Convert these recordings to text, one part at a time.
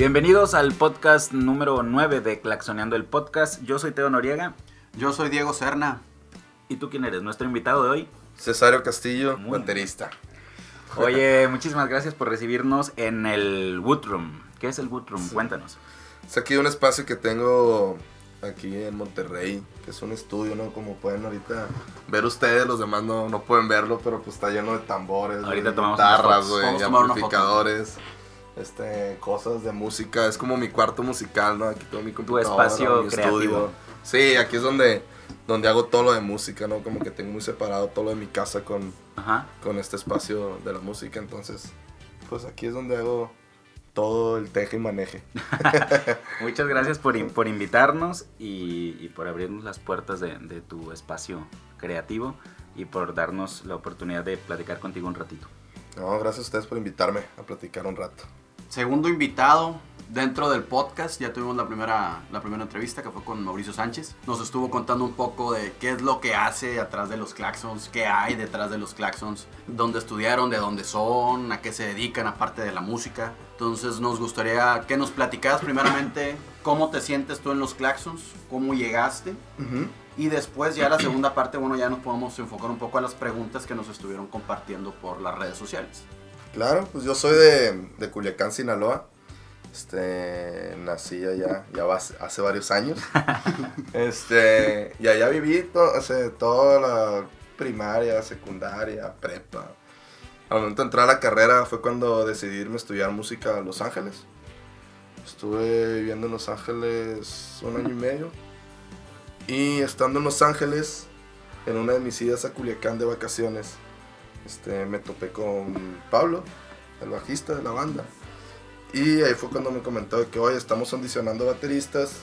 Bienvenidos al podcast número 9 de Claxoneando el Podcast. Yo soy Teo Noriega. Yo soy Diego Serna. ¿Y tú quién eres? Nuestro invitado de hoy. Cesario Castillo, Muy baterista. Oye, muchísimas gracias por recibirnos en el Woodroom. ¿Qué es el Woodroom? Sí. Cuéntanos. Es aquí un espacio que tengo aquí en Monterrey, que es un estudio, ¿no? Como pueden ahorita ver ustedes, los demás no, no pueden verlo, pero pues está lleno de tambores, Ahorita de tomamos guitarras, güey, una amplificadores, este, cosas de música. Es como mi cuarto musical, ¿no? Aquí tengo mi computadora, espacio mi creativo. Sí, aquí es donde, donde hago todo lo de música, ¿no? Como que tengo muy separado todo lo de mi casa con, Ajá. con este espacio de la música. Entonces, pues aquí es donde hago todo el teje y maneje. Muchas gracias por, in- por invitarnos y, y por abrirnos las puertas de, de tu espacio creativo y por darnos la oportunidad de platicar contigo un ratito. No, gracias a ustedes por invitarme a platicar un rato. Segundo invitado dentro del podcast. Ya tuvimos la primera, la primera entrevista que fue con Mauricio Sánchez. Nos estuvo contando un poco de qué es lo que hace atrás de los claxons, qué hay detrás de los claxons, dónde estudiaron, de dónde son, a qué se dedican aparte de la música. Entonces nos gustaría que nos platicaras primeramente cómo te sientes tú en los claxons, cómo llegaste. Y después ya la segunda parte, bueno, ya nos podemos enfocar un poco a las preguntas que nos estuvieron compartiendo por las redes sociales. Claro, pues yo soy de, de Culiacán, Sinaloa. Este, nací allá ya va- hace varios años. este, y allá viví to- sea, toda la primaria, secundaria, prepa. Al momento de entrar a la carrera fue cuando decidí irme a estudiar música a Los Ángeles. Estuve viviendo en Los Ángeles un año y medio. Y estando en Los Ángeles, en una de mis idas a Culiacán de vacaciones, este, me topé con Pablo, el bajista de la banda. Y ahí fue cuando me comentó de que, oye, estamos audicionando bateristas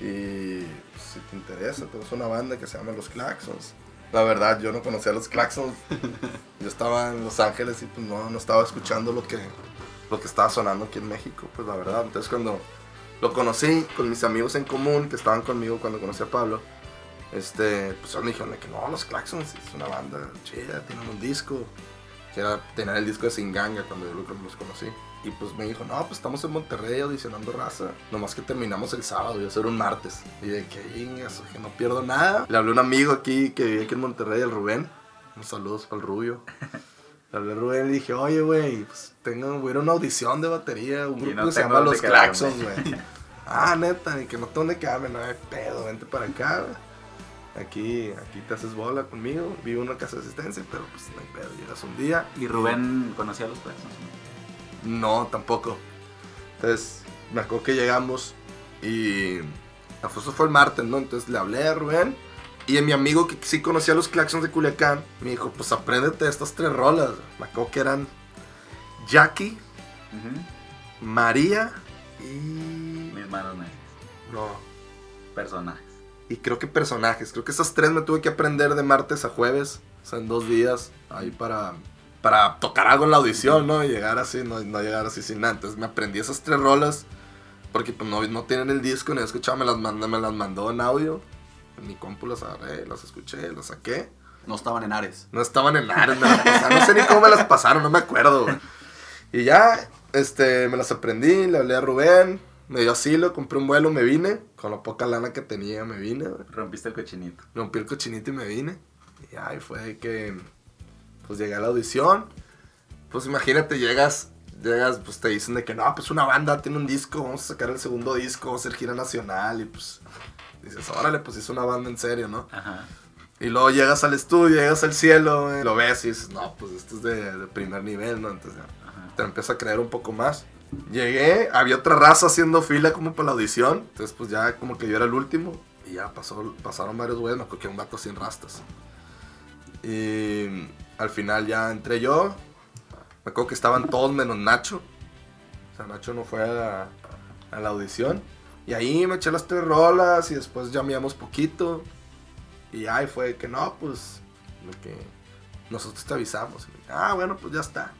y pues, si te interesa, tenemos una banda que se llama Los Claxons. La verdad, yo no conocía a los Claxons. Yo estaba en Los Ángeles y pues no, no estaba escuchando lo que, lo que estaba sonando aquí en México, pues la verdad. Entonces cuando lo conocí con mis amigos en común que estaban conmigo cuando conocí a Pablo, este, pues me dijeron de que no, los Claxons es una banda chida, tienen un disco. Que era tener el disco de Singanga cuando yo lo- los conocí. Y pues me dijo, no, pues estamos en Monterrey audicionando raza. Nomás que terminamos el sábado, iba a ser un martes. Y de que ingas, que no pierdo nada. Le hablé a un amigo aquí que vive aquí en Monterrey, el Rubén. Un saludos para el Rubio. Le hablé a Rubén y le dije, oye, güey, pues tengo, voy a ir a una audición de batería. Un Y grupo no que se llama Los. Claxons, güey. ah, neta, y que no tengo dónde quedarme, no hay pedo, vente para acá, güey. Aquí, aquí te haces bola conmigo. Vivo en una casa de asistencia, pero pues no hay pedo. Llegas un día. ¿Y Rubén conocía a los Claxons? No, tampoco. Entonces, me acuerdo que llegamos y. Eso fue el martes, ¿no? Entonces le hablé a Rubén. Y a mi amigo que sí conocía los claxons de Culiacán, me dijo: Pues apréndete estas tres rolas. Me acuerdo que eran Jackie. María y. Mis manos negras. No. Personajes. Y creo que personajes. Creo que esas tres me tuve que aprender de martes a jueves. O sea, en dos días. Ahí para, para tocar algo en la audición, ¿no? Y llegar así, no, no llegar así sin nada. Entonces me aprendí esas tres rolas. Porque pues no, no tienen el disco, ni he escuchado, me las, mandó, me las mandó en audio. En mi compu las agarré, las escuché, las saqué. No estaban en Ares. No estaban en Ares, me las pasaron. No sé ni cómo me las pasaron, no me acuerdo, güey. Y ya, este, me las aprendí, le hablé a Rubén, me dio asilo, compré un vuelo, me vine. Con la poca lana que tenía, me vine, güey. Rompiste el cochinito. Rompí el cochinito y me vine. Y ahí fue que, pues llegué a la audición. Pues imagínate, llegas, llegas, pues te dicen de que no, pues una banda tiene un disco, vamos a sacar el segundo disco, vamos a hacer gira nacional. Y pues dices, órale, pues es una banda en serio, ¿no? Ajá. Y luego llegas al estudio, llegas al cielo, güey, lo ves y dices, no, pues esto es de, de primer nivel, ¿no? Entonces ya, te empieza a creer un poco más. Llegué, había otra raza haciendo fila como para la audición. Entonces, pues ya como que yo era el último. Y ya pasó, pasaron varios güeyes, me que un vato sin rastas. Y al final ya entré yo. Me acuerdo que estaban todos menos Nacho. O sea, Nacho no fue a la, audición. Y ahí me eché las tres rolas y después llamamos poquito. Y ahí fue que no, pues, que nosotros te avisamos. Ah, bueno, pues ya está.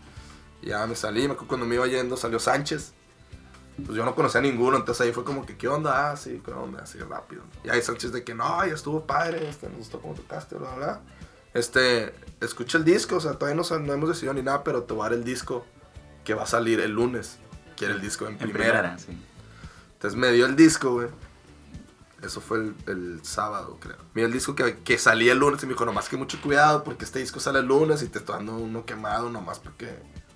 Ya me salí, me acuerdo cuando me iba yendo salió Sánchez. Pues yo no conocía a ninguno, entonces ahí fue como que, ¿qué onda? Ah, sí, ¿qué onda? Así rápido. Y ahí Sánchez de que, no, ya estuvo padre, este, nos gustó cómo tocaste, bla, bla, bla. Este, escucha el disco, o sea, todavía no, no hemos decidido ni nada, pero te voy a dar el disco que va a salir el lunes. quiere el disco en, En primera. primera, sí. Entonces me dio el disco, güey. Eso fue el, el sábado, creo. Dio el disco que, que salía el lunes y me dijo, nomás que mucho cuidado porque este disco sale el lunes y te estoy dando uno quemado nomás porque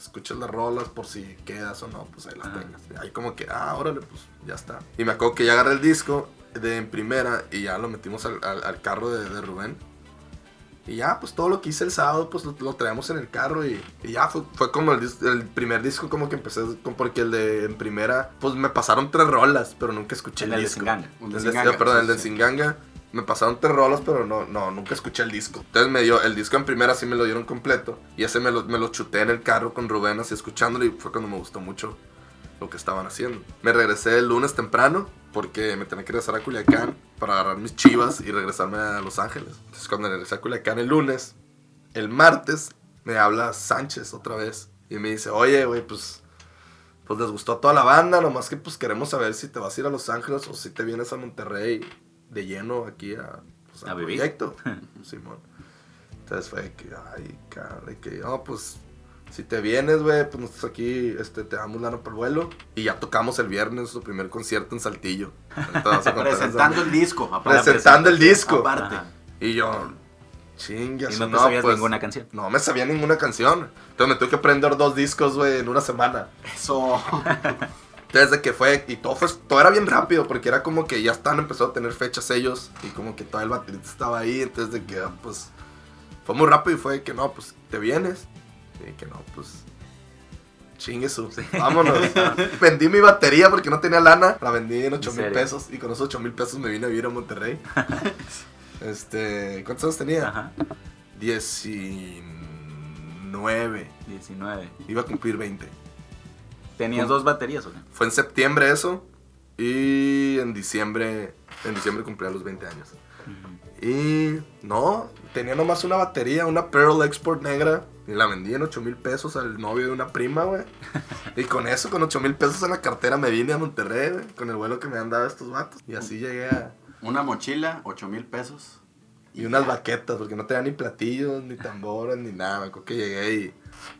escuchas las rolas por si quedas o no, pues ahí las Ajá. tengas. Ahí como que, ah, órale, pues ya está. Y me acuerdo que ya agarré el disco de en primera y ya lo metimos al, al- al carro de, de Rubén. Y ya, pues todo lo que hice el sábado, pues lo, lo traemos en el carro y, y ya fue, fue como el, el primer disco como que empecé, con- porque el de en primera, pues me pasaron tres rolas, pero nunca escuché El el, disco. Singanga. El de perdón, el de. Singanga. Me pasaron tres rolas, pero no, no, nunca escuché el disco. Entonces me dio, el disco en primera sí me lo dieron completo. Y ese me lo, me lo chuté en el carro con Rubén así escuchándolo y fue cuando me gustó mucho lo que estaban haciendo. Me regresé el lunes temprano porque me tenía que regresar a Culiacán para agarrar mis chivas y regresarme a Los Ángeles. Entonces cuando regresé a Culiacán el lunes, el martes me habla Sánchez otra vez y me dice, oye, güey, pues, pues les gustó a toda la banda, nomás que pues queremos saber si te vas a ir a Los Ángeles o si te vienes a Monterrey de lleno aquí a, pues, A al vivir. proyecto. Simón. Entonces fue que, ay, cabrón, que, no, pues, si te vienes, güey, pues nosotros aquí este, te damos lana por el vuelo. Y ya tocamos el viernes su primer concierto en Saltillo. Contar Presentando el disco, aparte. Presentando el disco. Aparte. Ajá. Y yo, chingas, Y no te sabías ninguna canción. No me sabía ninguna canción. Entonces me tuve que aprender dos discos, güey, en una semana. Eso. Desde que fue, y todo fue, todo era bien rápido, porque era como que ya están empezando a tener fechas ellos, y como que todo el baterista estaba ahí, entonces de que, ah, pues, fue muy rápido y fue que no, pues, ¿te vienes? Y que no, pues, chingue su, vámonos. vendí mi batería porque no tenía lana, la vendí en 8 ¿En mil pesos, y con esos 8 mil pesos me vine a vivir a Monterrey. este, ¿cuántos años tenía? Ajá. 19, 19. iba a cumplir 20. ¿Tenías dos baterías o qué? Fue en septiembre eso. Y en diciembre. En diciembre cumplía los 20 años. Y no, tenía nomás una batería, una Pearl Export negra. Y la vendí en 8 mil pesos al novio de una prima, güey. Y con eso, con 8 mil pesos en la cartera, me vine a Monterrey, güey. Con el vuelo que me han dado estos vatos. Y así llegué a. Una mochila, 8 mil pesos. Y unas baquetas, porque no tenía ni platillos, ni tambores, ni nada. Me acuerdo que llegué y,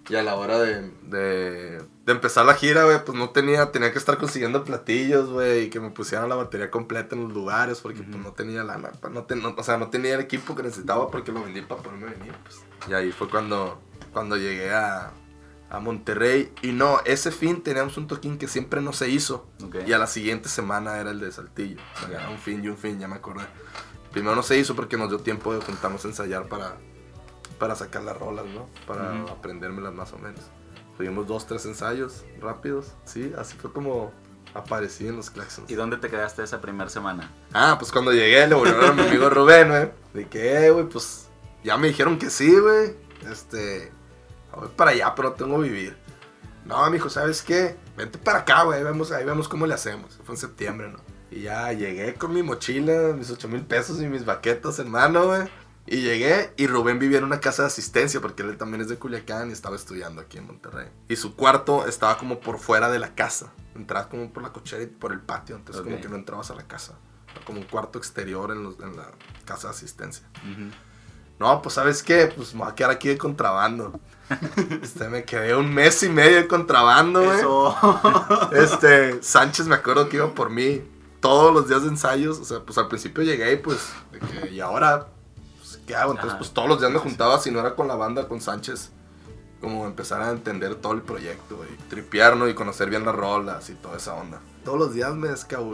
y a la hora de, de, de empezar la gira, güey, pues no tenía, tenía que estar consiguiendo platillos, güey, y que me pusieran la batería completa en los lugares, porque pues no tenía lana, no ten- no- o sea, no tenía el equipo que necesitaba porque lo vendí para poderme venir, pues. Y ahí fue cuando, cuando llegué a, a Monterrey. Y no, ese fin teníamos un toquín que siempre no se hizo. Y a la siguiente semana era el de Saltillo. O sea, era un fin y un fin, ya me acordé. Primero no se hizo porque nos dio tiempo de juntarnos a ensayar para, para sacar las rolas, ¿no? Para Ujú. aprendérmelas más o menos. Tuvimos dos, tres ensayos rápidos, sí, así fue como aparecí en los Claxons. ¿Y dónde te quedaste esa primera semana? Ah, pues cuando llegué le volvieron a mi amigo Rubén, güey. De que, eh, güey, pues ya me dijeron que sí, güey. Este, voy para allá, pero tengo que vivir. No, mijo, ¿sabes qué? Vente para acá, güey. Ahí vemos, ahí vemos cómo le hacemos. Fue en septiembre, ¿no? Y ya llegué con mi mochila, mis 8 mil pesos y mis baquetas en mano, güey. Y llegué y Rubén vivía en una casa de asistencia porque él también es de Culiacán y estaba estudiando aquí en Monterrey. Y su cuarto estaba como por fuera de la casa. Entrabas como por la cochera y por el patio, entonces como que no entrabas a la casa. Era como un cuarto exterior en, los- en la casa de asistencia. No, pues ¿sabes qué? Pues me voy a quedar aquí de contrabando. Este, me quedé un mes y medio de contrabando, güey. Eso. Este, Sánchez me acuerdo que iba por mí todos los días de ensayos. O sea, pues al principio llegué y pues, de que, y ahora, pues, ¿qué hago? Entonces, Ajá. pues todos los días me juntaba, si no era con la banda, con Sánchez. Como empezar a entender todo el proyecto y tripearnos y conocer bien las rolas y toda esa onda. Todos los días me,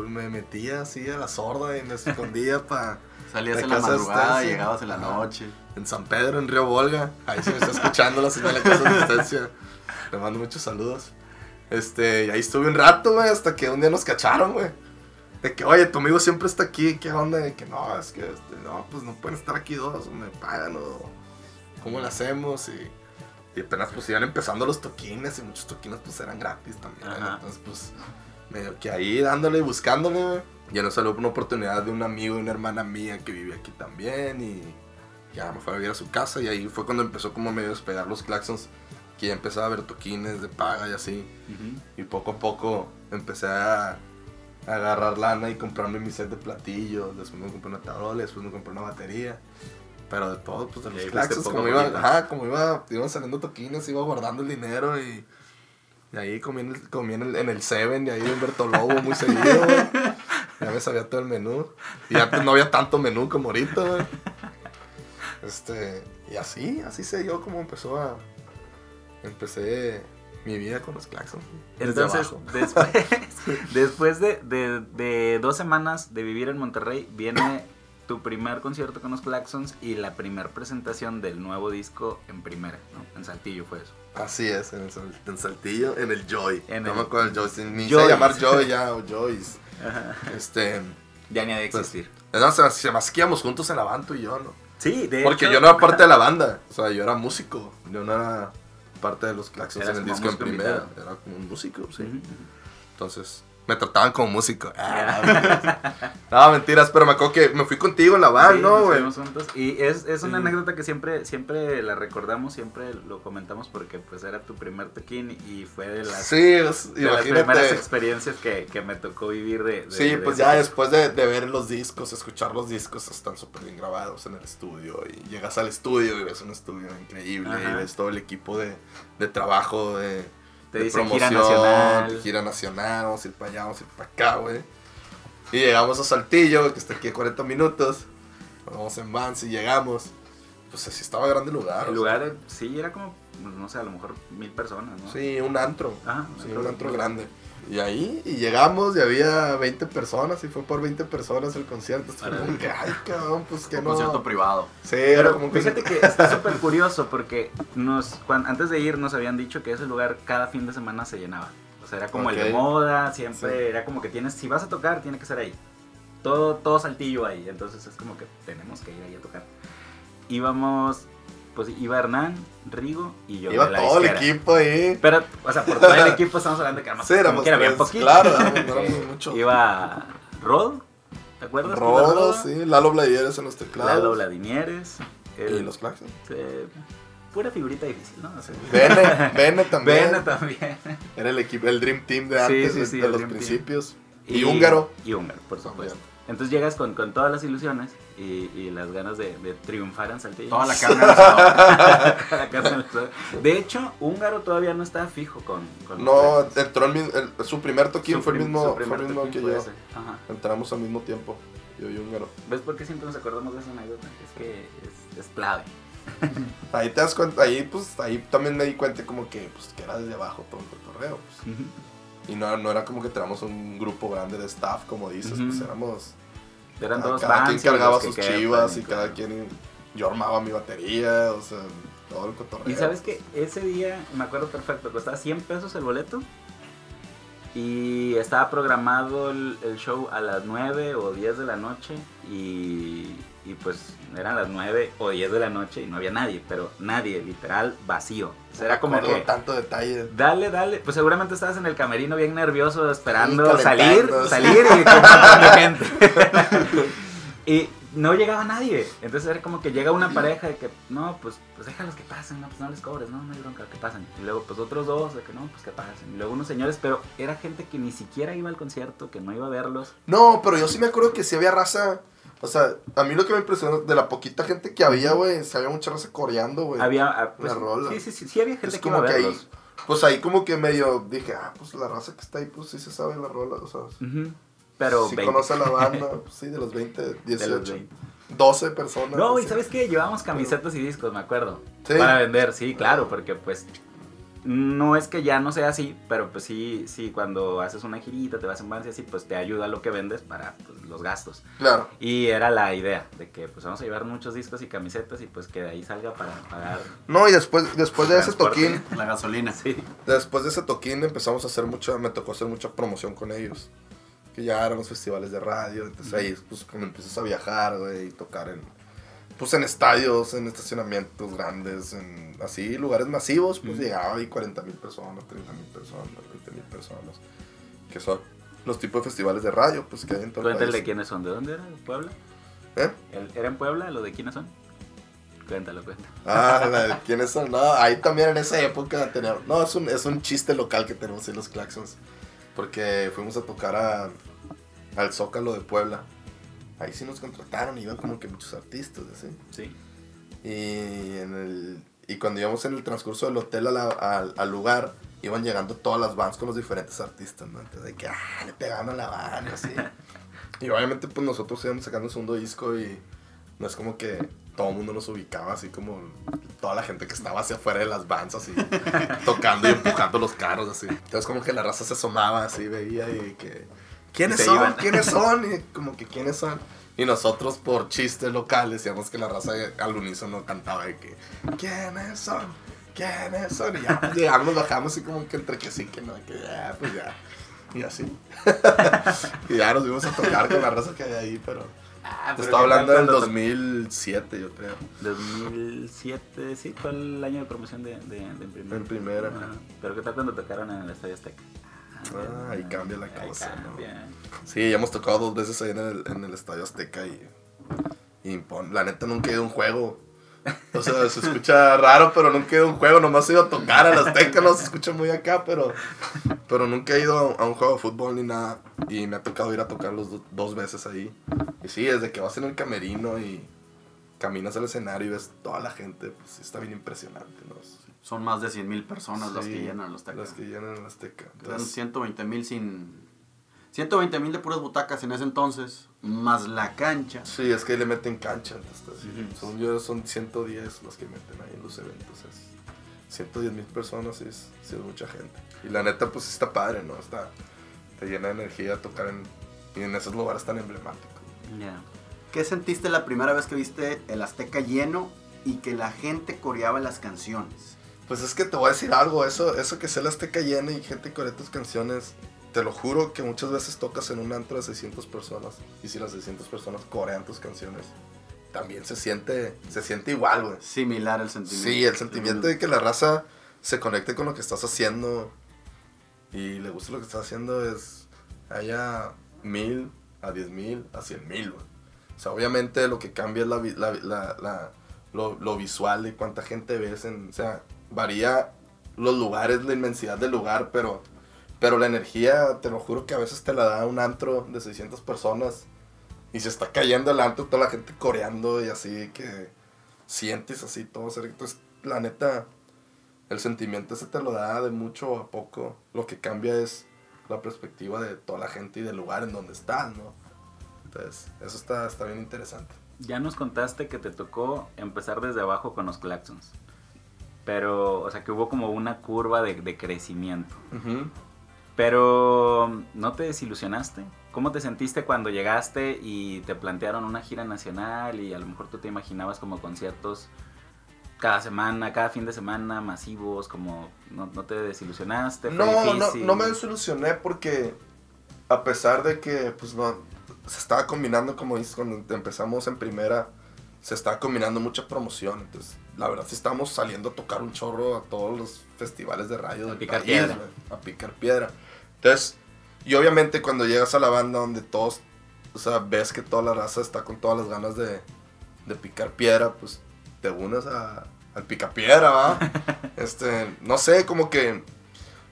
me metía así a la sorda y me escondía para Salías en la madrugada, llegabas en la noche. en San Pedro, en Río Volga. Ahí se me está escuchando la señal de casa de asistencia. Le mando muchos saludos. Este, y ahí estuve un rato, güey, hasta que un día nos cacharon, güey. De que, oye, tu amigo siempre está aquí, ¿qué onda? De que no, es que, este, no, pues no pueden estar aquí dos, me pagan, o cómo lo hacemos. Y, y apenas pues iban empezando los toquines, y muchos toquines pues eran gratis también. Ajá. Entonces, pues, medio que ahí dándole y buscándole. Ya nos salió una oportunidad de un amigo y una hermana mía que vive aquí también, y ya me fue a vivir a su casa y ahí fue cuando empezó como medio a despegar los claxons que ya empezaba a ver toquines de paga y así y poco a poco empecé a agarrar lana y comprarme mi set de platillos después me compré una tarola después me compré una batería pero de todo pues de los poco como iba, ajá, como iba iban saliendo toquines iba guardando el dinero y Y ahí comí en el, comí en el, en el Seven y ahí en Bertolobo muy seguido, güey. Ya me sabía todo el menú. Y antes no había tanto menú como ahorita, güey. Este, y así, así se dio como empezó a... Empecé mi vida con los claxons. Entonces, después, después de, de- de dos semanas de vivir en Monterrey, viene tu primer concierto con los Claxons y la primer presentación del nuevo disco en primera, ¿no? En Saltillo fue eso. Así es, en, el, en Saltillo, en el Joy. En no el- me acuerdo el Joy, ni Joyce. llamar Joy ya o Joyce. Este, Ya ni ha de Pues, existir. no, se, íbamos juntos en la banda tú y yo, ¿no? sí, de Porque hecho- yo no era parte de la banda, o sea, yo era músico, yo no era parte de los claxons en el disco en primera, invitado. era como un músico, sí. Entonces, me trataban como músico. Ah, no, mentiras, pero me acuerdo que me fui contigo en la van, Sí, ¿no, güey? Y es, es una Sí. anécdota que siempre, siempre la recordamos, siempre lo comentamos porque pues era tu primer toquín y fue de las, Sí, es- de las primeras experiencias que, que me tocó vivir de... de- Sí, de pues ya después de, de ver los discos, escuchar los discos, están súper bien grabados en el estudio. Y llegas al estudio y ves un estudio increíble. Ajá. Y ves todo el equipo de, de trabajo, de, Te dicen gira nacional. gira nacional. Vamos a ir para allá, vamos a ir para acá, güey. Y llegamos a Saltillo, que está aquí a 40 minutos. Vamos en Vans y llegamos. Pues así estaba grande el lugar. o El lugar, eh, sí, era como, pues, no sé, a lo mejor mil personas, ¿no? sea, Sí, un antro. Ajá, Sí, un antro grande. Y ahí, y llegamos y había 20 personas y fue por 20 personas el concierto. Órale. como que, ay, cabrón, pues que Un no. concierto privado. Sí, era Pero como que. fíjate que está súper curioso porque nos, cuan- antes de ir nos habían dicho que ese lugar cada fin de semana se llenaba. O sea, era como el de moda, siempre Sí. era como que tienes, si vas a tocar, tiene que ser ahí. Todo, todo saltillo ahí, entonces es como que tenemos que ir ahí a tocar. Íbamos, pues iba Hernán, Rigo y yo. Iba de la todo el equipo ahí. Pero, o sea, por todo el equipo estamos hablando que éramos, Sí, éramos que era bien poquito. claro, éramos- muchos. Iba Rod, ¿te acuerdas? iba Rodo, sí, Lalo Bladieres en los teclados. Lalo Vladimieres. Y el- los claxons. eh, pura figurita difícil, ¿no? O sea, Bene, Bene también. Bene también. Era el equipo, el Dream Team de antes, sí, de- sí, de los Dream principios. Y, Húngaro. Y Húngaro, por También. Entonces llegas con, con todas las ilusiones y, y las ganas de, de triunfar en Saltillo. Toda la carne. La carne. De hecho, Húngaro todavía no está fijo con... con No, entró el, mismo- el- su primer toquín su fue el mismo, su fue primer el mismo toquín que yo. Entramos al mismo tiempo. Yo y Húngaro. ¿Ves por qué siempre nos acordamos de esa anécdota? Es que es, es clave. Ahí te das cuenta, ahí pues, ahí también me di cuenta como que, pues, que era desde abajo todo el cotorreo, pues. Y no, no era como que teníamos un grupo grande de staff, como dices, pues éramos... Eran cada todos cada quien y cargaba sus chivas y claro. cada quien... Yo armaba mi batería, o sea, todo el cotorreo. Y sabes que ese día, me acuerdo perfecto, costaba 100 pesos el boleto. Y estaba programado el, el show a las 9 o 10 de la noche. Y, y pues eran las 9 o 10 de la noche y no había nadie, pero nadie, literal, vacío. O sea, era como que. tanto detalle. Dale, dale. Pues seguramente estabas en el camerino bien nervioso esperando salir, salir y con gente. y no llegaba nadie. Entonces era como que llega una pareja de que, no, pues, pues déjalos que pasen, no, pues no les cobres, no, no hay bronca, que pasen. Y luego, pues otros dos de que no, pues que pasen. Y luego unos señores, pero era gente que ni siquiera iba al concierto, que no iba a verlos. No, pero yo sí me acuerdo que sí había raza... O sea, a mí lo que me impresionó de la poquita gente que había, güey, se había mucha raza coreando, güey. Había, ah, pues, La rola. sí, sí, sí, sí había gente Es que iba a como que ahí, pues ahí como que medio dije, ah, pues la raza que está ahí, pues sí se sabe la rola, o sea, Ujú. Pero sí 20. conoce a la banda, pues, sí, de los 20, De 18, los 20. 12 personas. No, y. ¿sabes qué? Llevábamos camisetas y discos, me acuerdo. Sí. Para vender, sí, claro, porque pues no es que ya no sea así, pero pues sí, sí, cuando haces una girita, te vas en y así, pues te ayuda lo que vendes para pues, los gastos. Claro. Y era la idea de que pues vamos a llevar muchos discos y camisetas y pues que de ahí salga para pagar. No, y después, después de ese toquín, La gasolina. Sí. después de ese toquín empezamos a hacer mucha, me tocó hacer mucha promoción con ellos. Que ya eran los festivales de radio, entonces ahí pues cuando empiezas a viajar, güey, y tocar en, pues en estadios, en estacionamientos grandes, en así, lugares masivos, pues llegaba ahí 40 mil personas, 30 mil personas, 20 mil personas. Que son los tipos de festivales de radio, pues que hay en todo el Cuéntale país. quiénes son, ¿de dónde era? ¿De Puebla? ¿Eh? ¿El- ¿Era en Puebla lo de quiénes son? Cuéntalo, cuéntalo. Ah, la de quiénes son. No, ahí también en esa época teníamos. No, es un, es un chiste local que tenemos en los Claxons. Porque fuimos a tocar a, al Zócalo de Puebla. Ahí sí nos contrataron, iban como que muchos artistas, así. Sí. Y, en el, y cuando íbamos en el transcurso del hotel a la- al, al lugar, iban llegando todas las bands con los diferentes artistas, ¿no? Entonces, de que, ah, le pegaban a la banda, así. y obviamente, pues nosotros íbamos sacando el segundo disco y no es como que todo el mundo nos ubicaba, así como toda la gente que estaba hacia afuera de las bands, así, tocando y empujando los carros, así. Entonces, como que la raza se asomaba, así, veía y que, ¿quiénes Y son? iban. ¿Quiénes son? Y como que, ¿quiénes son? Y nosotros, por chiste local, decíamos que la raza al unísono cantaba de que, ¿quiénes son? ¿Quiénes son? Y ya, pues, llegamos, bajamos así como que entre que sí, que no, que ya, pues ya. Y así. y ya nos fuimos a tocar con la raza que hay ahí, pero... Ah, Te pero estaba ¿qué tal hablando del cuando 2007, yo creo. 2007, sí, fue el año de promoción de, de, de en primera. En primera. Ajá. Pero ¿qué tal cuando tocaron en el Estadio Azteca? Ah, ahí cambia la cosa, ¿no? cambia. Sí, ya hemos tocado dos veces ahí en el, en el Estadio Azteca y, y la neta nunca he ido a un juego. O sea, se escucha raro, pero nunca he ido a un juego. Nomás he ido a tocar al Azteca, no se escucha muy acá, pero, pero nunca he ido a, a un juego de fútbol ni nada. Y me ha tocado ir a tocar los do- dos veces ahí. Y sí, desde que vas en el camerino y caminas al escenario y ves toda la gente, pues sí está bien impresionante, ¿no? Son más de 100 mil personas las Sí, que llenan los Las que llenan el Azteca. Eran Entonces, 120 mil sin... 120 mil de puras butacas en ese entonces, más la cancha. Sí, es que ahí le meten cancha. entonces, sí. Ujú. Son, yo, son 110 los que meten ahí en los eventos. Es 110 mil personas, sí es, es mucha gente. Y la neta, pues está padre, ¿no? Está, te llena de energía tocar en, y en esos lugares tan emblemáticos. Ya. ¿Qué sentiste la primera vez que viste el Azteca lleno y que la gente coreaba las canciones? Pues es que te voy a decir algo, eso, eso que sea la Azteca llena y gente corea tus canciones, te lo juro que muchas veces tocas en un antro de 600 personas y si las 600 personas corean tus canciones, también se siente, se siente igual, güey. Similar el sentimiento. Sí, el sentimiento de que la raza se conecte con lo que estás haciendo y le guste lo que estás haciendo es haya mil, a diez mil, a cien mil, güey. O sea, obviamente lo que cambia es la, la- la- lo visual y cuánta gente ves en... O sea, varía los lugares, la inmensidad del lugar, pero, pero la energía, te lo juro que a veces te la da un antro de 600 personas y se está cayendo el antro, toda la gente coreando y así que sientes así todo cerca. Entonces, la neta, el sentimiento ese te lo da de mucho a poco. Lo que cambia es la perspectiva de toda la gente y del lugar en donde estás, ¿no? Entonces, eso está, está bien interesante. Ya nos contaste que te tocó empezar desde abajo con los claxons. Pero, o sea, que hubo como una curva de, de crecimiento. Pero, ¿no te desilusionaste? ¿Cómo te sentiste cuando llegaste y te plantearon una gira nacional y a lo mejor tú te imaginabas como conciertos cada semana, cada fin de semana, masivos, como no, no te desilusionaste? ¿Fue No, no, difícil? no me desilusioné porque a pesar de que pues no se estaba combinando como dices cuando empezamos en primera se estaba combinando mucha promoción entonces la verdad sí estábamos saliendo a tocar un chorro a todos los festivales de radio A del picar país, piedra. a picar piedra entonces y obviamente cuando llegas a la banda donde todos o sea ves que toda la raza está con todas las ganas de, de picar piedra pues te unes a, al picapiedra va este no sé como que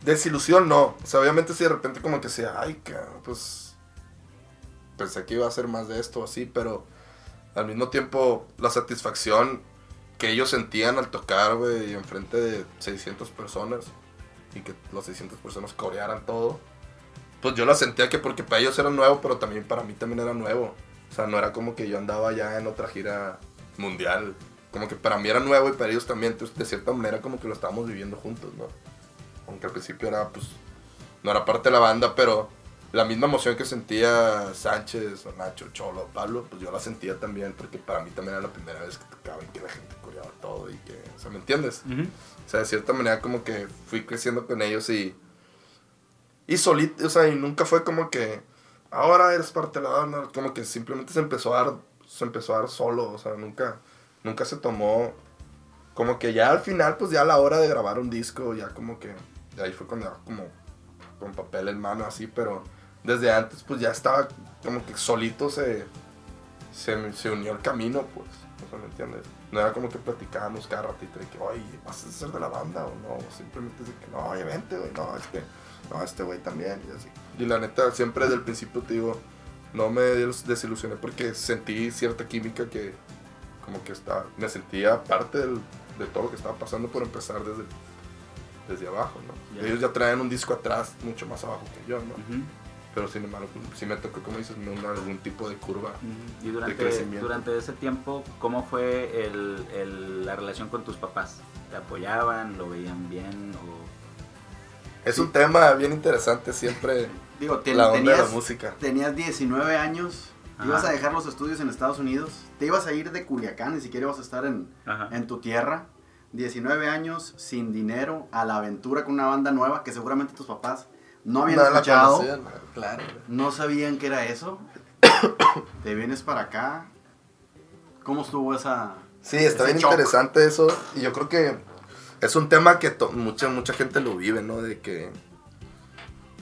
Desilusión no. O sea, obviamente si de repente como que sea, ay, pues pensé que iba a ser más de esto o así, pero al mismo tiempo la satisfacción que ellos sentían al tocar, güey, enfrente de 600 personas y que las 600 personas corearan todo, pues yo la sentía que porque para ellos era nuevo, pero también para mí también era nuevo. O sea, no era como que yo andaba ya en otra gira mundial. Como que para mí era nuevo y para ellos también, de cierta manera como que lo estábamos viviendo juntos, ¿no? aunque al principio era pues no era parte de la banda, pero la misma emoción que sentía Sánchez o Nacho, Cholo, Pablo, pues yo la sentía también porque para mí también era la primera vez que tocaba y que la gente coreaba todo y que, o sea, ¿me entiendes? O sea, de cierta manera como que fui creciendo con ellos y y solito, o sea, y nunca fue como que ahora eres parte de la banda, como que simplemente se empezó a dar se empezó a dar solo, o sea, nunca nunca se tomó como que ya al final pues ya a la hora de grabar un disco ya como que de ahí fue cuando como con papel en mano así, pero desde antes pues ya estaba como que solito se se, se unió el camino, pues, o sea, ¿me entiendes? No era como que platicábamos cada ratito de que, oye, ¿vas a ser de la banda o no? Simplemente es de que, no, oye, vente, güey, no, es que, no, este güey también, y así. Y la neta, siempre desde el principio te digo, no me des- desilusioné porque sentí cierta química que, como que estaba, me sentía parte del- de todo lo que estaba pasando por empezar desde, desde abajo, ¿no? Ya. Ellos ya traen un disco atrás mucho más abajo que yo, ¿no? Ujú. Pero sin embargo, sí me tocó, como dices, algún tipo de curva. Y durante, crecimiento. durante ese tiempo, ¿cómo fue el, el- la relación con tus papás? ¿Te apoyaban? ¿Lo veían bien? O... Es un tema bien interesante siempre, Digo, te- la onda de la tenías, música. tenías 19 años, Ajá. ibas a dejar los estudios en Estados Unidos, te ibas a ir de Culiacán, ni siquiera ibas a estar en, Ajá. en tu tierra. 19 años, sin dinero, a la aventura con una banda nueva que seguramente tus papás no habían No escuchado, conocían, claro. no sabían que era eso. te vienes para acá. ¿Cómo estuvo esa...? Sí, está bien shock? interesante eso. Y yo creo que es un tema que mucha, mucha gente lo vive, ¿no? De que.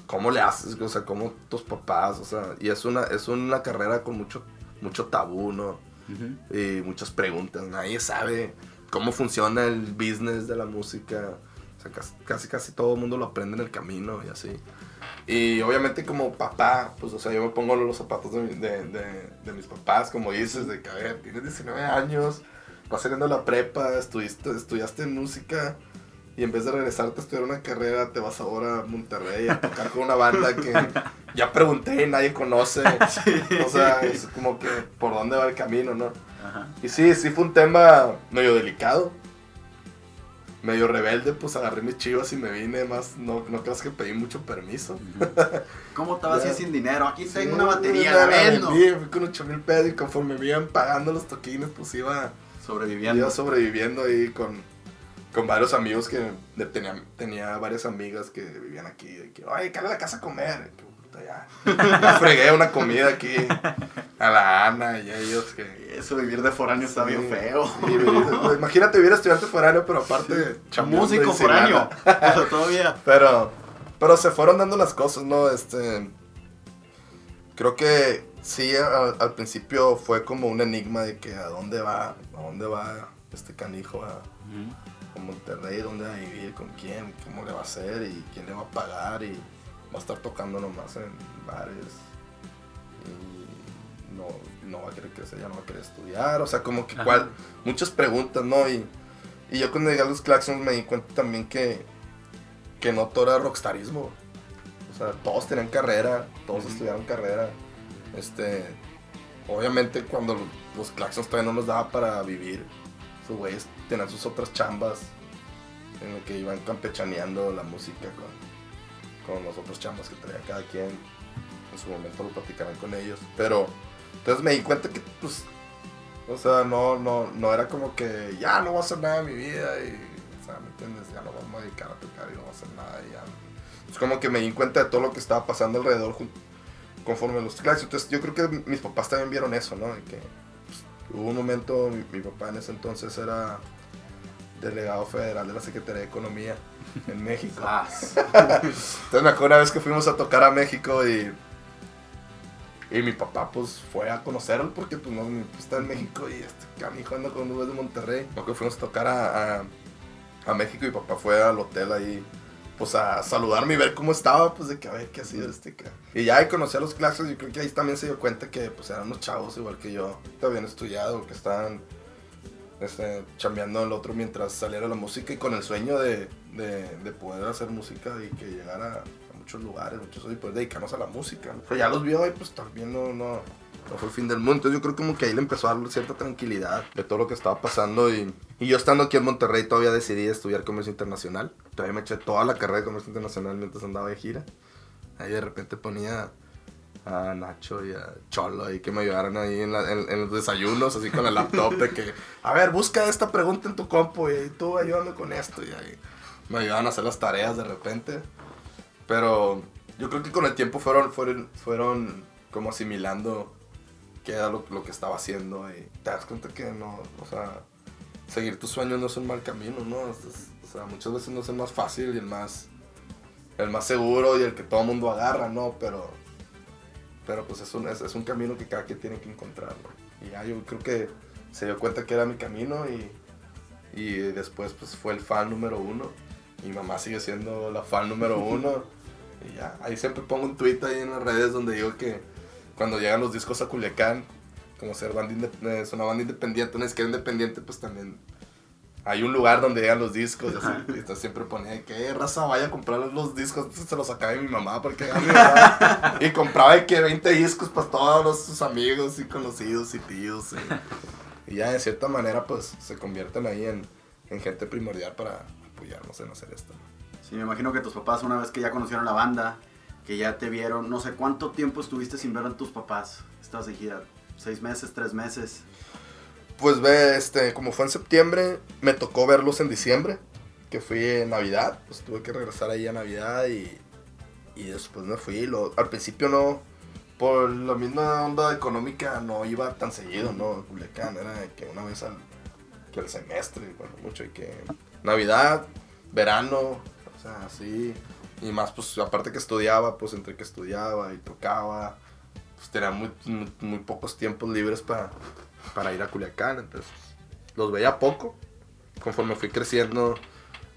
¿Cómo le haces? O sea, ¿cómo tus papás? O sea, y es una, es una carrera con mucho, mucho tabú, ¿no? Y muchas preguntas. Nadie sabe cómo funciona el business de la música. Sea, casi, casi, todo el mundo lo aprende en el camino y así. Y obviamente como papá, pues, o sea, yo me pongo los zapatos de, de, de- de mis papás, como dices, de que, a ver, tienes 19 años, vas saliendo de la prepa, estudiste, estudiaste música, y en vez de regresarte a estudiar una carrera, te vas ahora a Monterrey a tocar con una banda que ya pregunté y nadie conoce. O sea, es como que por dónde va el camino, ¿no? Ajá. Y sí, sí fue un tema medio delicado. Medio rebelde, pues agarré mis chivas y me vine más. No, no creas que pedí mucho permiso. ¿Cómo estabas Ya. así sin dinero? Aquí tengo Sí, una batería, la la vendo. fui con 8 mil pesos y conforme me iban pagando los toquines, pues iba, Sobreviviendo. iba sobreviviendo ahí con, con varios amigos que tenía, tenía varias amigas que vivían aquí. De que, ay, cállate a la casa a comer. Que, puta, ya. Ya fregué una comida aquí a la Ana y a ellos que. Eso, vivir de foráneo está bien Sí, feo. sí, vivir- imagínate vivir estudiante foráneo, pero aparte chambeando Músico foráneo. Eso todavía. Pero, pero se fueron dando las cosas, ¿no? Este, creo que sí, al, al principio fue como un enigma de que a dónde va, a dónde va este canijo a, a Monterrey, dónde va a vivir, con quién, cómo le va a hacer y quién le va a pagar y va a estar tocando nomás en bares y no, no va a querer crecer, ya no va a querer estudiar, o sea, como que cual, muchas preguntas, ¿no? Y, y yo cuando llegué a los Claxons me di cuenta también que, que no todo era rockstarismo, o sea, todos tenían carrera, todos estudiaron carrera, este, obviamente cuando los Claxons todavía no nos daba para vivir, sus güeyes tenían sus otras chambas en el que iban campechaneando la música con, con los otros chambas que traía cada quien. En su momento lo platicarán con ellos. Pero entonces me di cuenta que, pues, o sea, no, no, no era como que ya no voy a hacer nada en mi vida y, o sea, ¿me entiendes? Ya no vamos a dedicar a tocar y no voy a hacer nada y ya. Es como que me di cuenta de todo lo que estaba pasando alrededor conforme los clases. Entonces yo creo que mis papás también vieron eso, ¿no? De que pues, hubo un momento, mi papá en ese entonces era delegado federal de la Secretaría de Economía en México. Zas. Entonces me acuerdo una vez que fuimos a tocar a México y, y mi papá pues fue a conocerlo porque pues no mi papá está en México y este canijo anda con nubes de Monterrey. Acuerdo que fuimos a tocar a, a, a México y mi papá fue al hotel ahí pues a saludarme y ver cómo estaba, pues de que a ver qué hacía este ca- Y ya ahí conocí a los clases y creo que ahí también se dio cuenta que pues eran unos chavos igual que yo, que habían estudiado, que estaban este, chambeando el otro mientras saliera la música y con el sueño de, de, de poder hacer música y que llegara a muchos lugares, muchos y poder dedicarnos a la música. Pero ya los vio y pues también no, no, no fue el fin del mundo. Entonces yo creo como que ahí le empezó a dar cierta tranquilidad de todo lo que estaba pasando y, y yo estando aquí en Monterrey todavía decidí estudiar comercio internacional. Todavía me eché toda la carrera de comercio internacional mientras andaba de gira. Ahí de repente ponía a Nacho y a Cholo y que me ayudaran ahí en, la- en- los desayunos, así con el laptop de que, a ver, busca esta pregunta en tu compu y tú ayúdame con esto y ahí me ayudaban a hacer las tareas de repente. Pero yo creo que con el tiempo fueron, fueron, fueron como asimilando qué era lo, lo que estaba haciendo y te das cuenta que no, o sea, seguir tus sueños no es un mal camino, ¿no? O sea, muchas veces no es el más fácil y el más, el más seguro y el que todo el mundo agarra, ¿no? Pero, pero pues es un, es, es un camino que cada quien tiene que encontrar, ¿no? Y ya yo creo que se dio cuenta que era mi camino y, y después pues fue el fan número uno. Mi mamá sigue siendo la fan número uno. Y ya, ahí siempre pongo un tweet ahí en las redes donde digo que cuando llegan los discos a Culiacán, como ser banda inde- es una banda independiente, una izquierda independiente, pues también hay un lugar donde llegan los discos y así. Y entonces siempre ponía que "Eh, raza vaya a comprar los discos. Entonces se los sacaba de mi mamá porque a mi mamá. Y compraba de que 20 discos para todos los- sus amigos y conocidos y tíos. Y, y ya de cierta manera pues se convierten ahí en, en gente primordial para apoyarnos en hacer esto. Sí, me imagino que tus papás, una vez que ya conocieron la banda, que ya te vieron, no sé cuánto tiempo estuviste sin ver a tus papás. Estabas de gira, seis meses, tres meses. Pues ve, este, como fue en septiembre, me tocó verlos en diciembre, que fui en Navidad, pues tuve que regresar ahí a Navidad y, y después me fui. Al principio no, por la misma onda económica no iba tan seguido, ¿no? Culiacán era que una vez al, que al semestre, bueno, mucho, y que Navidad, verano, o sea, así. Y más, pues aparte que estudiaba, pues entre que estudiaba y tocaba, pues tenía muy, muy pocos tiempos libres para para ir a Culiacán, entonces los veía poco. Conforme fui creciendo,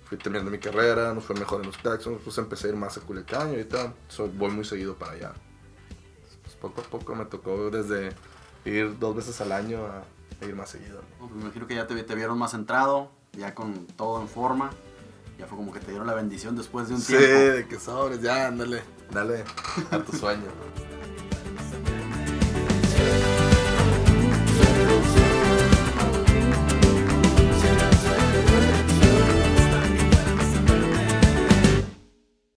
fui terminando mi carrera, nos fue mejor en los Claxons, pues empecé a ir más a Culiacán y ahorita soy- voy muy seguido para allá. Pues poco a poco me tocó desde ir dos veces al año a, a ir más seguido. ¿no? Pues me imagino que ya te, te vieron más centrado, ya con todo en forma. Ya fue como que te dieron la bendición después de un Sí, tiempo. de que sobres, ya, ándale, dale a tu sueño.